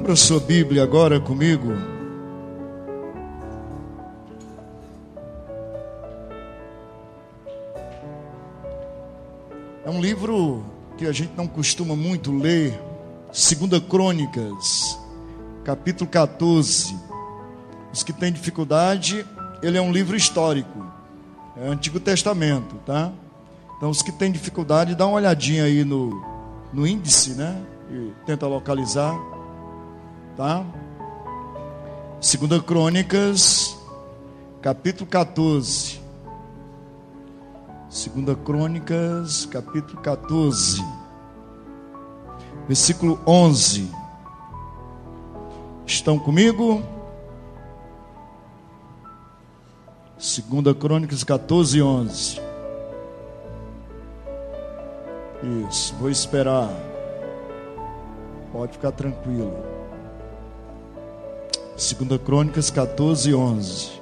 Abra sua Bíblia agora comigo. A gente não costuma muito ler, Segunda Crônicas, capítulo 14. Os que têm dificuldade, ele é um livro histórico. É Antigo Testamento, tá? Então, os que têm dificuldade, dá uma olhadinha aí no, no índice, né? E tenta localizar tá? Segunda Crônicas, capítulo 14. Segunda Crônicas, capítulo 14. Versículo 11. Estão comigo? Segunda Crônicas 14, 11. Isso, vou esperar. Pode ficar tranquilo. Segunda Crônicas 14, 11.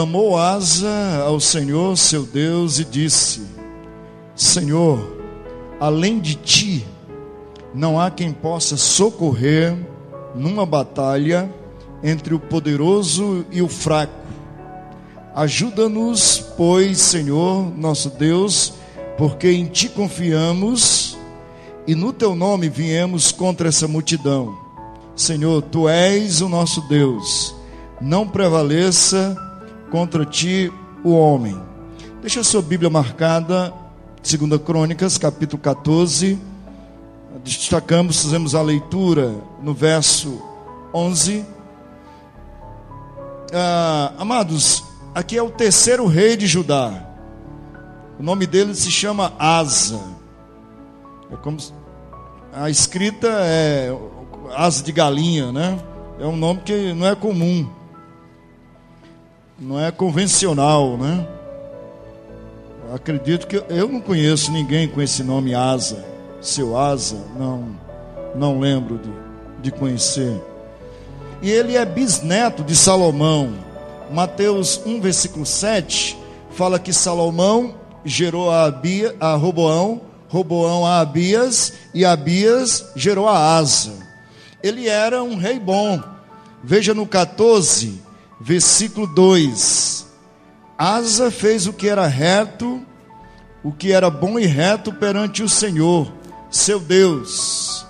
Clamou Asa ao Senhor seu Deus e disse: Senhor, além de ti, não há quem possa socorrer numa batalha entre o poderoso e o fraco. Ajuda-nos, pois, Senhor, nosso Deus, porque em ti confiamos e no teu nome viemos contra essa multidão. Senhor, tu és o nosso Deus. Não prevaleça contra ti o homem. Deixa a sua Bíblia marcada, 2 Crônicas, capítulo 14. Destacamos, fizemos a leitura no verso 11 ah, amados, aqui é o terceiro rei de Judá. O nome dele se chama Asa. É como a escrita é asa de galinha, né? É um nome que não é comum, não é convencional, né? Acredito que eu não conheço ninguém com esse nome Asa, seu Asa, não, não lembro de, de conhecer e ele é bisneto de Salomão. Mateus 1, versículo 7, fala que Salomão gerou a, Abia, a Roboão, Roboão a Abias, e Abias gerou a Asa. Ele era um rei bom. Veja no 14, versículo 2. Asa fez o que era reto, o que era bom e reto perante o Senhor, seu Deus.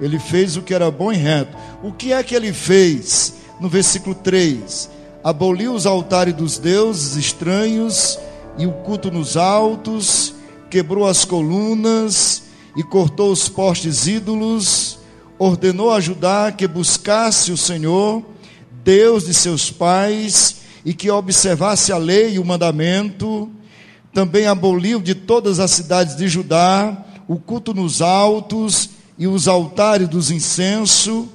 Ele fez o que era bom e reto. O que é que ele fez? No versículo 3: aboliu os altares dos deuses estranhos e o culto nos altos, quebrou as colunas e cortou os postes ídolos, ordenou a Judá que buscasse o Senhor, Deus de seus pais, e que observasse a lei e o mandamento. Também aboliu de todas as cidades de Judá o culto nos altos e os altares dos incensos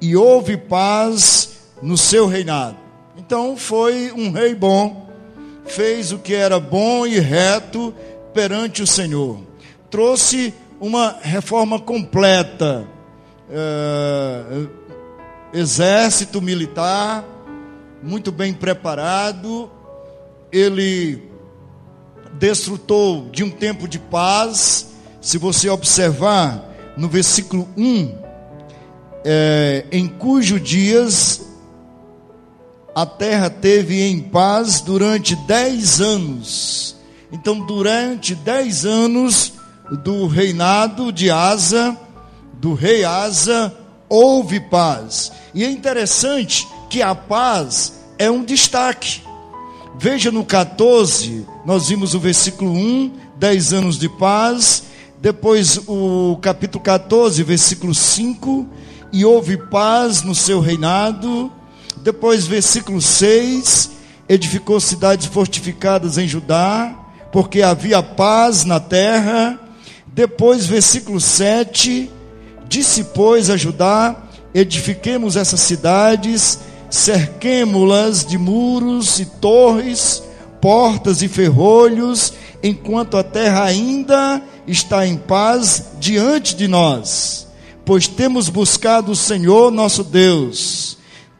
e houve paz no seu reinado. Então foi um rei bom, fez o que era bom e reto perante o Senhor, trouxe uma reforma completa, é, exército militar, muito bem preparado, ele desfrutou de um tempo de paz. Se você observar no versículo 1, é, em cujos dias a terra teve em paz durante dez anos. Então, durante dez anos do reinado de Asa, do rei Asa, houve paz. E é interessante que a paz é um destaque. Veja no 14, nós vimos o versículo 1, 10 anos de paz. Depois o capítulo 14, versículo 5 e houve paz no seu reinado. Depois, versículo 6: edificou cidades fortificadas em Judá, porque havia paz na terra. Depois, versículo 7, disse, pois, a Judá: edifiquemos essas cidades, cerquemo-las de muros e torres, portas e ferrolhos, enquanto a terra ainda está em paz diante de nós, pois temos buscado o Senhor nosso Deus,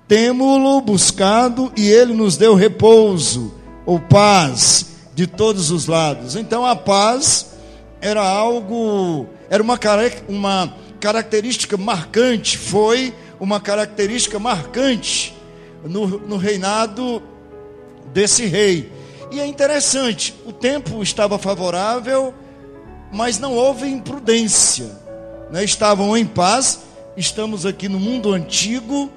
temos-lo buscado e ele nos deu repouso ou paz de todos os lados. Então a paz era algo, era uma, uma característica marcante, foi uma característica marcante no, no reinado desse rei. E é interessante, o tempo estava favorável, mas não houve imprudência. Né? Estavam em paz, estamos aqui no mundo antigo.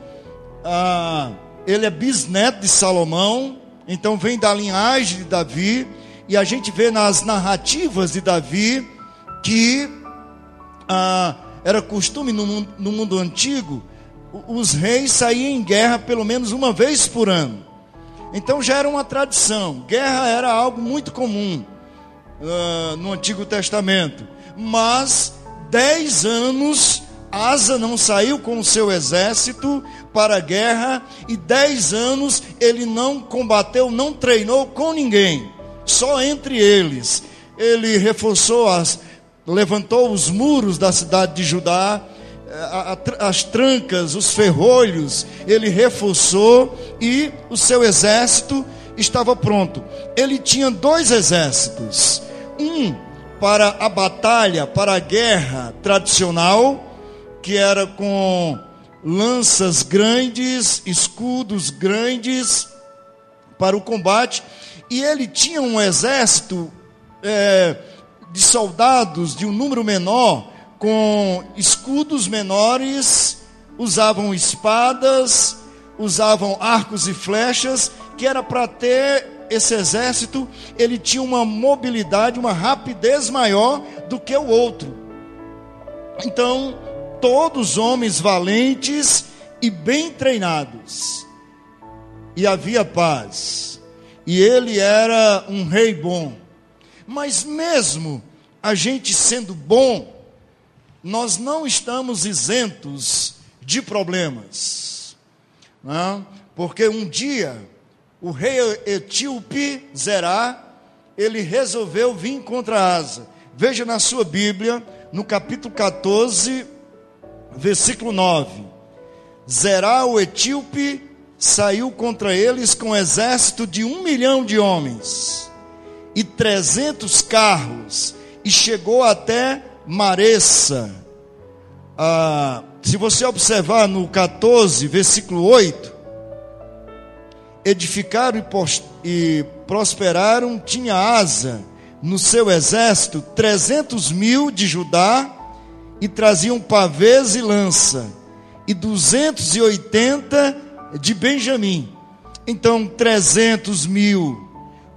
Ah, ele é bisneto de Salomão, então vem da linhagem de Davi, e a gente vê nas narrativas de Davi que ah, era costume no mundo, no mundo antigo os reis saíam em guerra pelo menos uma vez por ano. Então já era uma tradição. Guerra era algo muito comum uh, no Antigo Testamento. Mas dez anos Asa não saiu com o seu exército para a guerra e dez anos ele não combateu, não treinou com ninguém, só entre eles. Ele reforçou as, levantou os muros da cidade de Judá, as trancas, os ferrolhos, ele reforçou e o seu exército estava pronto. Ele tinha dois exércitos: um para a batalha, para a guerra tradicional, que era com lanças grandes, escudos grandes para o combate, e ele tinha um exército é, de soldados de um número menor com escudos menores, usavam espadas, usavam arcos e flechas, que era para ter esse exército, ele tinha uma mobilidade, uma rapidez maior do que o outro. Então, todos homens valentes e bem treinados. E havia paz. E ele era um rei bom. Mas mesmo a gente sendo bom, nós não estamos isentos de problemas. Não? É? Porque um dia o rei etíope Zerá, ele resolveu vir contra Asa. Veja na sua Bíblia, no capítulo 14, versículo 9. Zerá, o etíope, saiu contra eles com um exército de um milhão de homens e trezentos carros, e chegou até Maressa. Ah, se você observar no 14, versículo 8, edificaram e, e prosperaram, tinha asa no seu exército 300 mil de Judá e traziam pavês e lança, e 280 de Benjamim. Então, 300 mil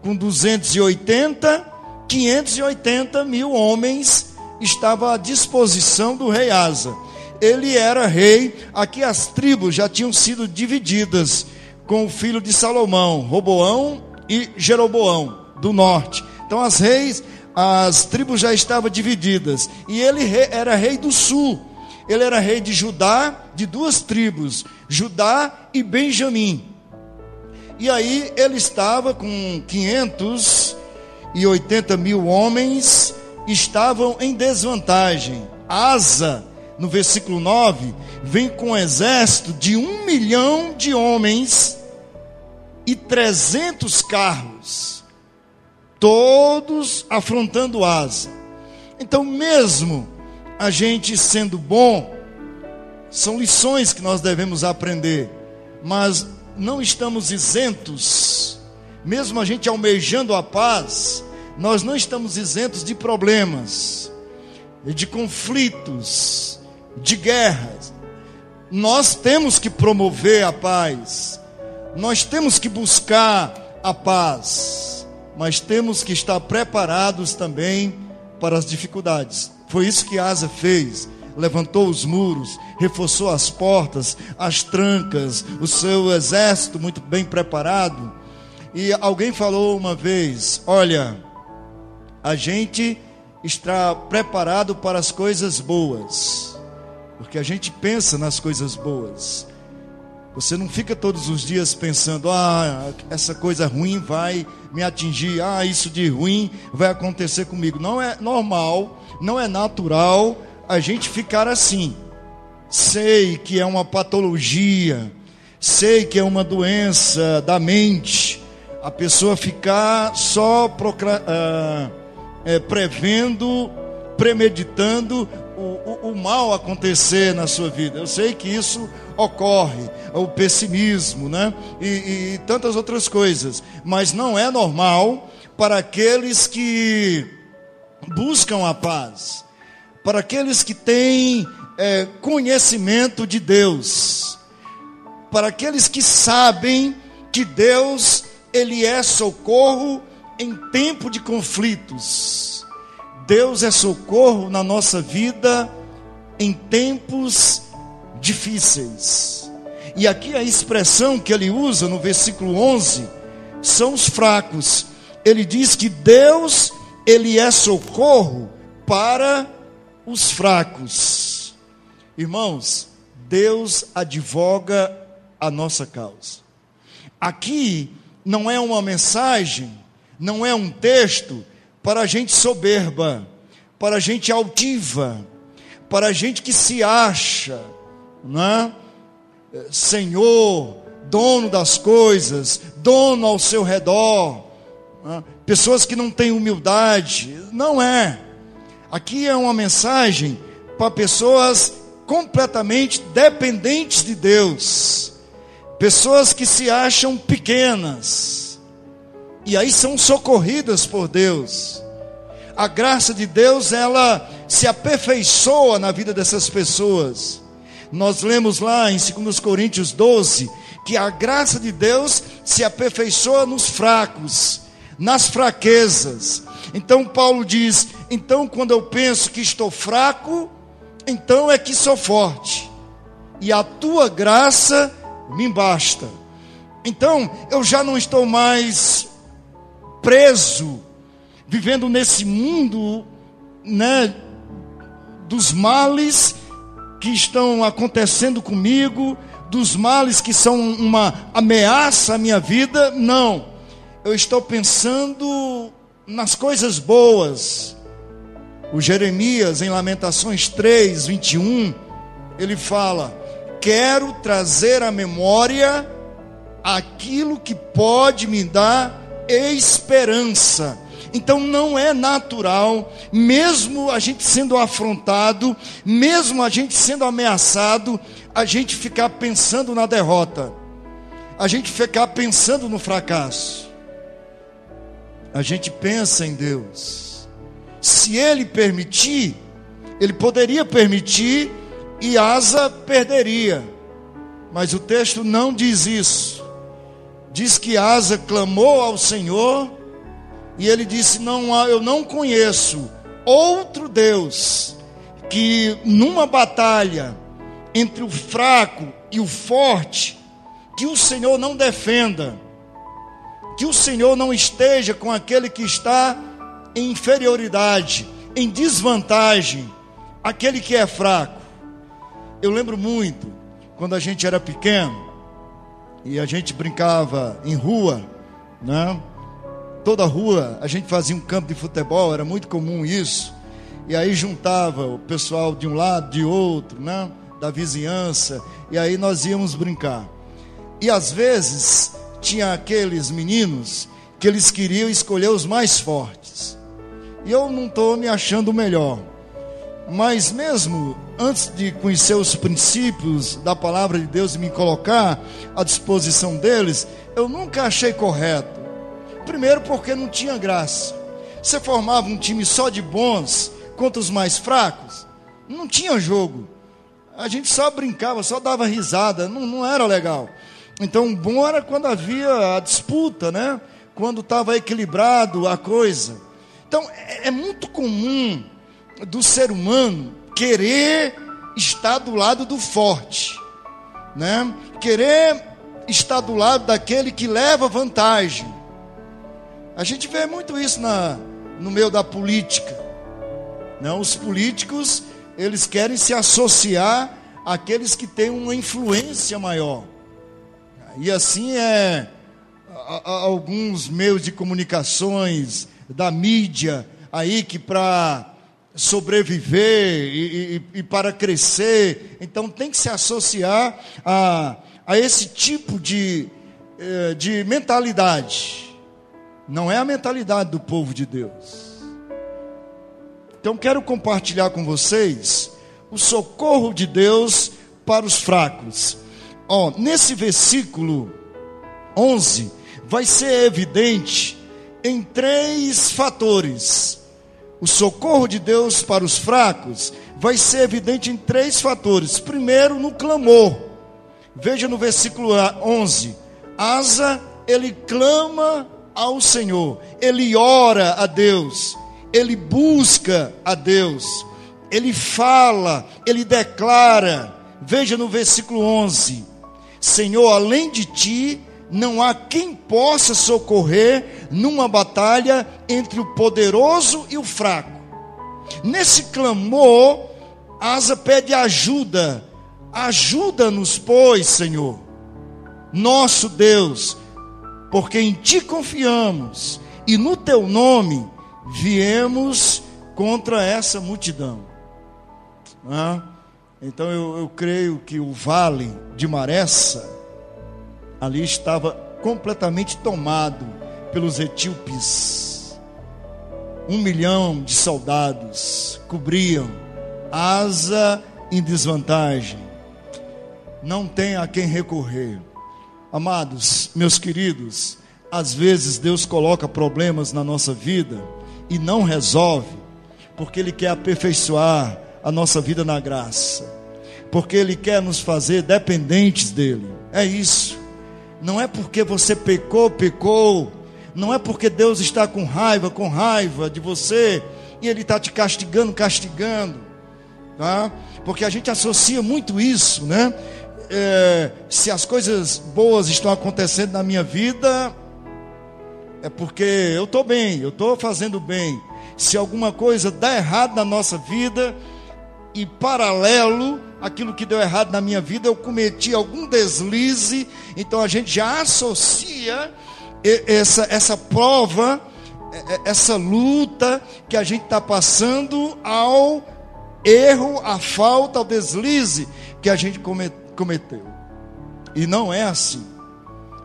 com 280, 580 mil homens estava à disposição do rei Asa. Ele era rei, aqui as tribos já tinham sido divididas com o filho de Salomão, Roboão e Jeroboão, do norte. Então as reis, as tribos já estavam divididas. E ele era rei do sul. Ele era rei de Judá, de duas tribos, Judá e Benjamim. E aí ele estava com 580 mil homens estavam em desvantagem. Asa, no versículo 9, vem com um exército de um milhão de homens e trezentos carros, todos afrontando Asa. Então, mesmo a gente sendo bom, são lições que nós devemos aprender, mas não estamos isentos, mesmo a gente almejando a paz, nós não estamos isentos de problemas, de conflitos, de guerras. Nós temos que promover a paz, nós temos que buscar a paz, mas temos que estar preparados também para as dificuldades. Foi isso que Asa fez. Levantou os muros, reforçou as portas, as trancas, o seu exército muito bem preparado. E alguém falou uma vez: Olha, a gente está preparado para as coisas boas, porque a gente pensa nas coisas boas. Você não fica todos os dias pensando, ah, essa coisa ruim vai me atingir, ah, isso de ruim vai acontecer comigo. Não é normal, não é natural a gente ficar assim. Sei que é uma patologia, sei que é uma doença da mente, a pessoa ficar só uh, é, prevendo, premeditando o, o, o mal acontecer na sua vida. Eu sei que isso ocorre, o pessimismo, né? E, e, tantas outras coisas. Mas não é normal para aqueles que buscam a paz, para aqueles que têm é, conhecimento de Deus, para aqueles que sabem que Deus ele é socorro em tempo de conflitos. Deus é socorro na nossa vida em tempos difíceis. E aqui a expressão que ele usa no versículo 11 são os fracos. Ele diz que Deus, ele é socorro para os fracos. Irmãos, Deus advoga a nossa causa. Aqui não é uma mensagem, não é um texto para gente soberba, para gente altiva, para gente que se acha, né? Senhor, dono das coisas, dono ao seu redor, né? pessoas que não têm humildade, não é. Aqui é uma mensagem para pessoas completamente dependentes de Deus, pessoas que se acham pequenas, e aí são socorridas por Deus. A graça de Deus, ela se aperfeiçoa na vida dessas pessoas. Nós lemos lá em 2 Coríntios 12 que a graça de Deus se aperfeiçoa nos fracos, nas fraquezas. Então Paulo diz: então quando eu penso que estou fraco, então é que sou forte, e a tua graça me basta. Então eu já não estou mais preso, vivendo nesse mundo, né, dos males que estão acontecendo comigo, dos males que são uma ameaça à minha vida, não. Eu estou pensando nas coisas boas. O Jeremias, em Lamentações 3, 21, ele fala: Quero trazer à memória aquilo que pode me dar esperança então não é natural, mesmo a gente sendo afrontado, mesmo a gente sendo ameaçado, a gente ficar pensando na derrota, a gente ficar pensando no fracasso. A gente pensa em Deus. Se Ele permitir, Ele poderia permitir e Asa perderia. Mas o texto não diz isso. Diz que Asa clamou ao Senhor e ele disse: Não, eu não conheço outro Deus que numa batalha entre o fraco e o forte, que o Senhor não defenda, que o Senhor não esteja com aquele que está em inferioridade, em desvantagem, aquele que é fraco. Eu lembro muito quando a gente era pequeno e a gente brincava em rua, né? toda rua a gente fazia um campo de futebol, era muito comum isso. E aí juntava o pessoal de um lado, de outro, né? da vizinhança, e aí nós íamos brincar. E às vezes tinha aqueles meninos que eles queriam escolher os mais fortes. E eu não estou me achando melhor. Mas mesmo antes de conhecer os princípios da palavra de Deus e me colocar à disposição deles, eu nunca achei correto Primeiro, porque não tinha graça. Você formava um time só de bons contra os mais fracos, não tinha jogo. A gente só brincava, só dava risada, não, não era legal. Então, bom era quando havia a disputa, né? Quando estava equilibrado a coisa. Então, é, é muito comum do ser humano querer estar do lado do forte, né? Querer estar do lado daquele que leva vantagem. A gente vê muito isso na, no meio da política. Não, os políticos, eles querem se associar àqueles que têm uma influência maior. E assim é a, a, alguns meios de comunicações, da mídia, aí que para sobreviver e, e, e, para crescer, então tem que se associar a, a esse tipo de, eh, de mentalidade. Não é a mentalidade do povo de Deus. Então quero compartilhar com vocês o socorro de Deus para os fracos. Ó, nesse versículo 11 vai ser evidente em três fatores. O socorro de Deus para os fracos vai ser evidente em três fatores. Primeiro, no clamor. Veja no versículo 11: Asa, ele clama ao Senhor, ele ora a Deus, ele busca a Deus, ele fala, ele declara. Veja no versículo 11: Senhor, além de ti, não há quem possa socorrer numa batalha entre o poderoso e o fraco. Nesse clamor, Asa pede ajuda. Ajuda-nos, pois, Senhor, nosso Deus, porque em ti confiamos e no teu nome viemos contra essa multidão. Ah, então eu, eu creio que o vale de Maressa ali estava completamente tomado pelos etíopes. Um milhão de soldados cobriam asa em desvantagem. Não tem a quem recorrer. Amados, meus queridos, às vezes Deus coloca problemas na nossa vida e não resolve, porque Ele quer aperfeiçoar a nossa vida na graça, porque Ele quer nos fazer dependentes dEle. É isso. Não é porque você pecou, pecou, não é porque Deus está com raiva, com raiva de você e Ele está te castigando, castigando, tá? Porque a gente associa muito isso, né? é, se as coisas boas estão acontecendo na minha vida, é porque eu estou bem, eu estou fazendo bem. Se alguma coisa dá errado na nossa vida, e paralelo aquilo que deu errado na minha vida, eu cometi algum deslize, então a gente já associa essa, essa prova, essa luta que a gente está passando ao erro, à falta, ao deslize que a gente cometeu. E não é assim.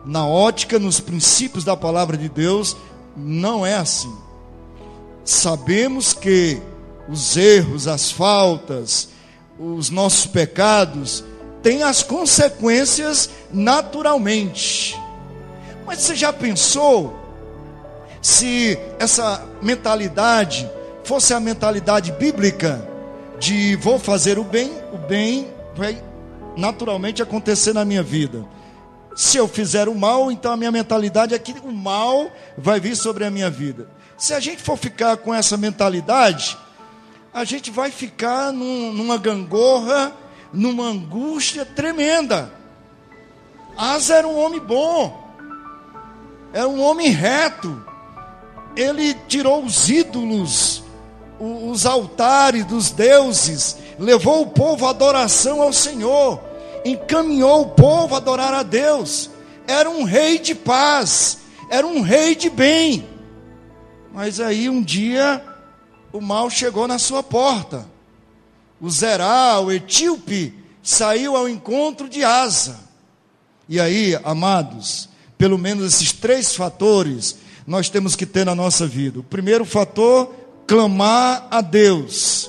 Na ótica, nos princípios da palavra de Deus, não é assim. Sabemos que os erros, as faltas, os nossos pecados têm as consequências naturalmente. Mas você já pensou se essa mentalidade fosse a mentalidade bíblica de vou fazer o bem, o bem vai naturalmente acontecer na minha vida. Se eu fizer o mal, então a minha mentalidade é que o mal vai vir sobre a minha vida. Se a gente for ficar com essa mentalidade, a gente vai ficar num, numa gangorra, numa angústia tremenda. Asa era um homem bom, era um homem reto. Ele tirou os ídolos, os altares dos deuses, levou o povo à adoração ao Senhor, encaminhou o povo a adorar a Deus. Era um rei de paz, era um rei de bem. Mas aí um dia o mal chegou na sua porta. O Zerá, o etíope, saiu ao encontro de Asa. E aí, amados, pelo menos esses três fatores nós temos que ter na nossa vida. O primeiro fator, clamar a Deus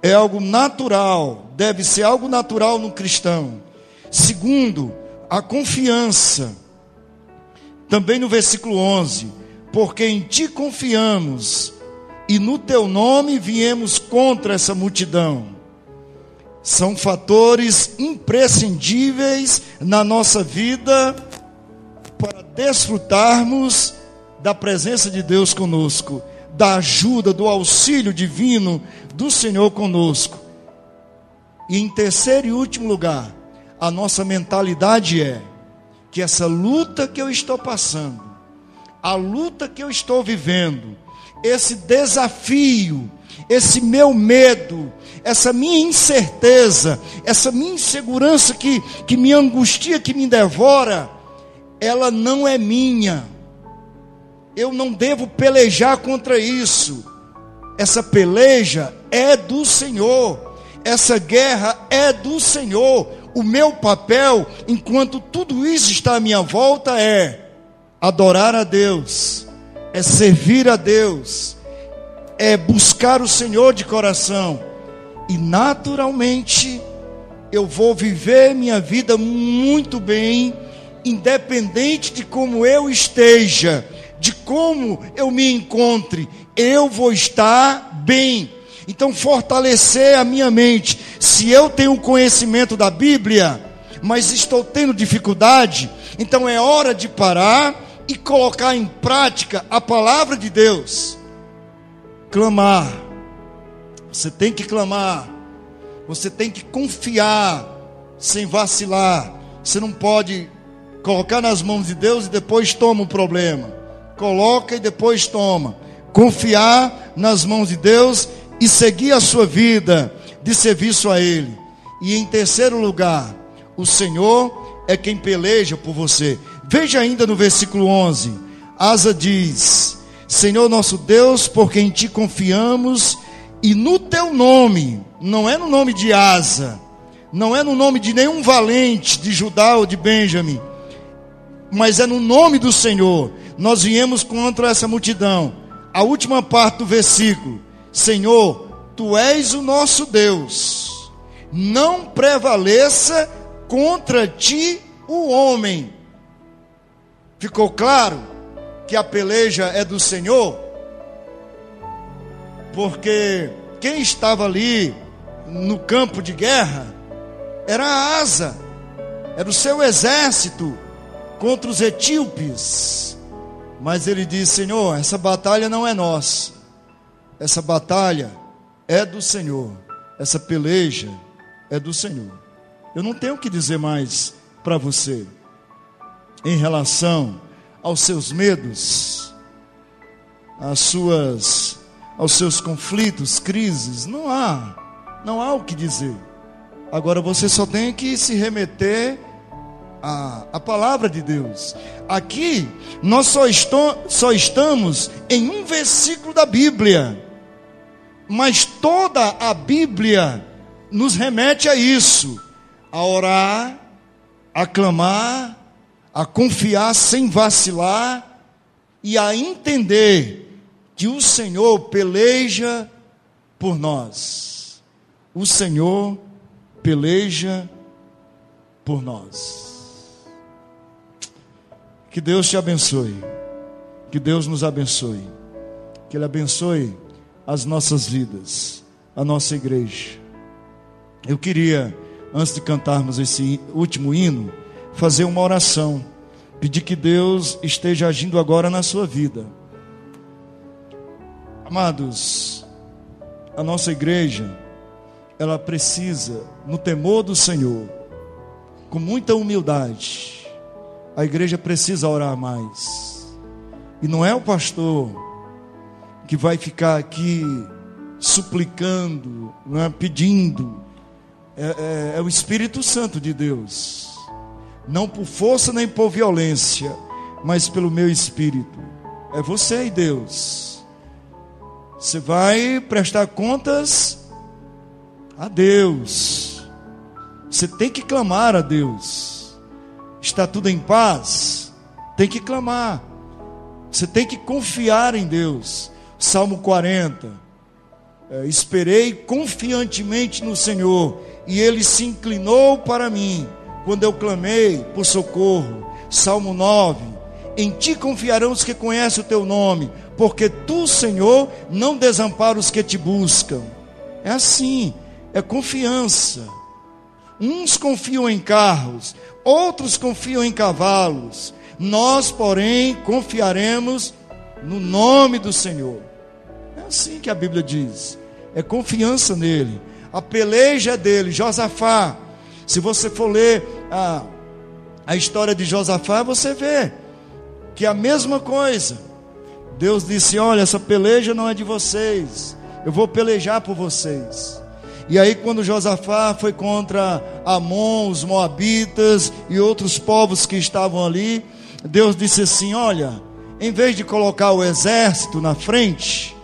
é algo natural, deve ser algo natural no cristão. Segundo, a confiança. Também no versículo 11: Porque em ti confiamos, e no teu nome viemos contra essa multidão. São fatores imprescindíveis na nossa vida para desfrutarmos da presença de Deus conosco, da ajuda, do auxílio divino do Senhor conosco. E em terceiro e último lugar, a nossa mentalidade é que essa luta que eu estou passando, a luta que eu estou vivendo, esse desafio, esse meu medo, essa minha incerteza, essa minha insegurança que, que me angustia, que me devora, ela não é minha. Eu não devo pelejar contra isso. Essa peleja é do Senhor. Essa guerra é do Senhor. O meu papel, enquanto tudo isso está à minha volta, é adorar a Deus, é servir a Deus, é buscar o Senhor de coração. E naturalmente eu vou viver minha vida muito bem, independente de como eu esteja, de como eu me encontre, eu vou estar bem. Então, fortalecer a minha mente. Se eu tenho conhecimento da Bíblia, mas estou tendo dificuldade, então é hora de parar e colocar em prática a palavra de Deus. Clamar. Você tem que clamar. Você tem que confiar sem vacilar. Você não pode colocar nas mãos de Deus e depois toma o problema. Coloca e depois toma. Confiar nas mãos de Deus e seguir a sua vida de serviço a Ele. E em terceiro lugar, o Senhor é quem peleja por você. Veja ainda no versículo 11: Asa diz: Senhor nosso Deus, por quem te confiamos, e no teu nome, não é no nome de Asa, não é no nome de nenhum valente de Judá ou de Benjamim, mas é no nome do Senhor. Nós viemos contra essa multidão. A última parte do versículo: Senhor, tu és o nosso Deus, não prevaleça contra ti o homem Ficou claro que a peleja é do Senhor? Porque quem estava ali no campo de guerra era a Asa, era o seu exército contra os etíopes. Mas ele disse: Senhor, essa batalha não é nossa, essa batalha é do Senhor, essa peleja é do Senhor. Eu não tenho o que dizer mais para você em relação aos seus medos, às suas, aos seus conflitos, crises, não há, não há o que dizer. Agora você só tem que se remeter à, à palavra de Deus. Aqui nós só, estou, só estamos em um versículo da Bíblia, mas toda a Bíblia nos remete a isso: a orar, a clamar, a confiar sem vacilar e a entender que o Senhor peleja por nós. O Senhor peleja por nós. Que Deus te abençoe. Que Deus nos abençoe. Que Ele abençoe as nossas vidas, a nossa igreja. Eu queria, antes de cantarmos esse último hino, fazer uma oração, pedir que Deus esteja agindo agora na sua vida. Amados, a nossa igreja, ela precisa, no temor do Senhor, com muita humildade, a igreja precisa orar mais. E não é o pastor que vai ficar aqui suplicando, não é, pedindo, é, é, é o Espírito Santo de Deus não por força nem por violência, mas pelo meu espírito. É você e Deus. Você vai prestar contas a Deus. Você tem que clamar a Deus. Está tudo em paz? Tem que clamar. Você tem que confiar em Deus. Salmo 40. É, esperei confiantemente no Senhor, e Ele se inclinou para mim quando eu clamei por socorro. Salmo 9: Em ti confiarão os que conhecem o teu nome, porque tu, Senhor, não desampara os que te buscam. É assim, é confiança. Uns confiam em carros, outros confiam em cavalos. Nós, porém, confiaremos no nome do Senhor. É assim que a Bíblia diz. É confiança nele. A peleja é dele, Josafá. Se você for ler a, a história de Josafá, você vê que é a mesma coisa. Deus disse: Olha, essa peleja não é de vocês, eu vou pelejar por vocês. E aí, quando Josafá foi contra Amon, os Moabitas e outros povos que estavam ali, Deus disse assim: Olha, em vez de colocar o exército na frente,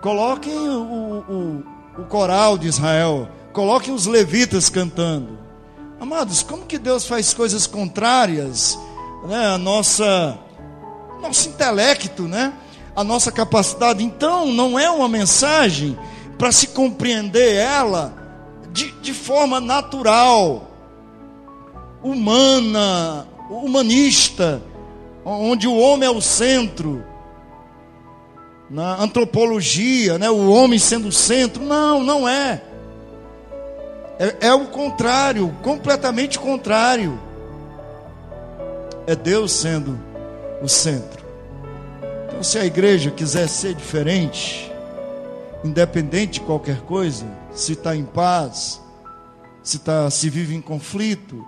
coloquem o, o, o coral de Israel, coloquem os levitas cantando. Amados, como que Deus faz coisas contrárias né, a nossa nosso intelecto, né? A nossa capacidade. Então, não é uma mensagem para se compreender ela de, de forma natural, humana, humanista, onde o homem é o centro. Na antropologia, né, o homem sendo o centro. Não, não é. É, é o contrário, completamente contrário. É Deus sendo o centro. Então, se a igreja quiser ser diferente, independente de qualquer coisa, se está em paz, se, tá, se vive em conflito,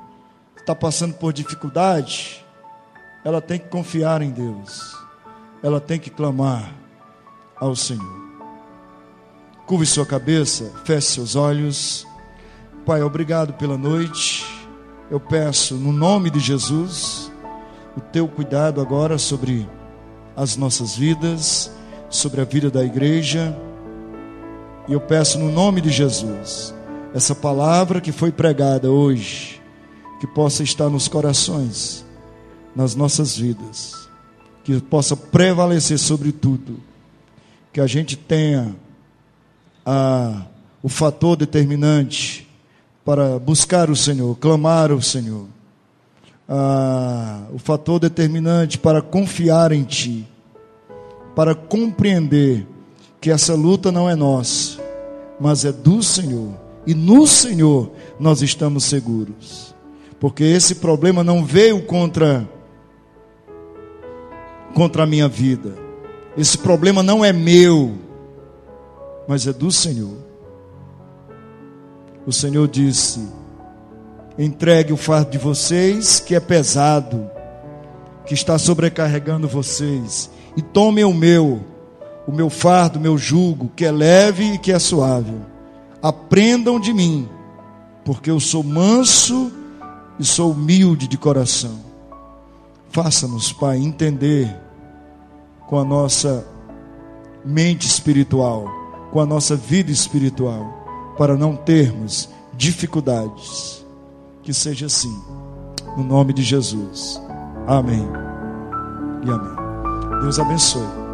está passando por dificuldade, ela tem que confiar em Deus, ela tem que clamar ao Senhor. Curve sua cabeça, feche seus olhos. Pai, obrigado pela noite. Eu peço, no nome de Jesus, o teu cuidado agora sobre as nossas vidas, sobre a vida da igreja. E eu peço, no nome de Jesus, essa palavra que foi pregada hoje, que possa estar nos corações, nas nossas vidas, que possa prevalecer sobre tudo, que a gente tenha a, o fator determinante para buscar o Senhor, clamar ao Senhor. Ah, o fator determinante para confiar em Ti, para compreender que essa luta não é nossa, mas é do Senhor, e no Senhor nós estamos seguros, porque esse problema não veio contra contra a minha vida, esse problema não é meu, mas é do Senhor o Senhor disse: entregue o fardo de vocês, que é pesado, que está sobrecarregando vocês, e tomem o meu, o meu fardo, o meu jugo, que é leve e que é suave. Aprendam de mim, porque eu sou manso e sou humilde de coração. Faça-nos, Pai, entender com a nossa mente espiritual, com a nossa vida espiritual para não termos dificuldades. Que seja assim, no nome de Jesus. Amém e amém. Deus abençoe.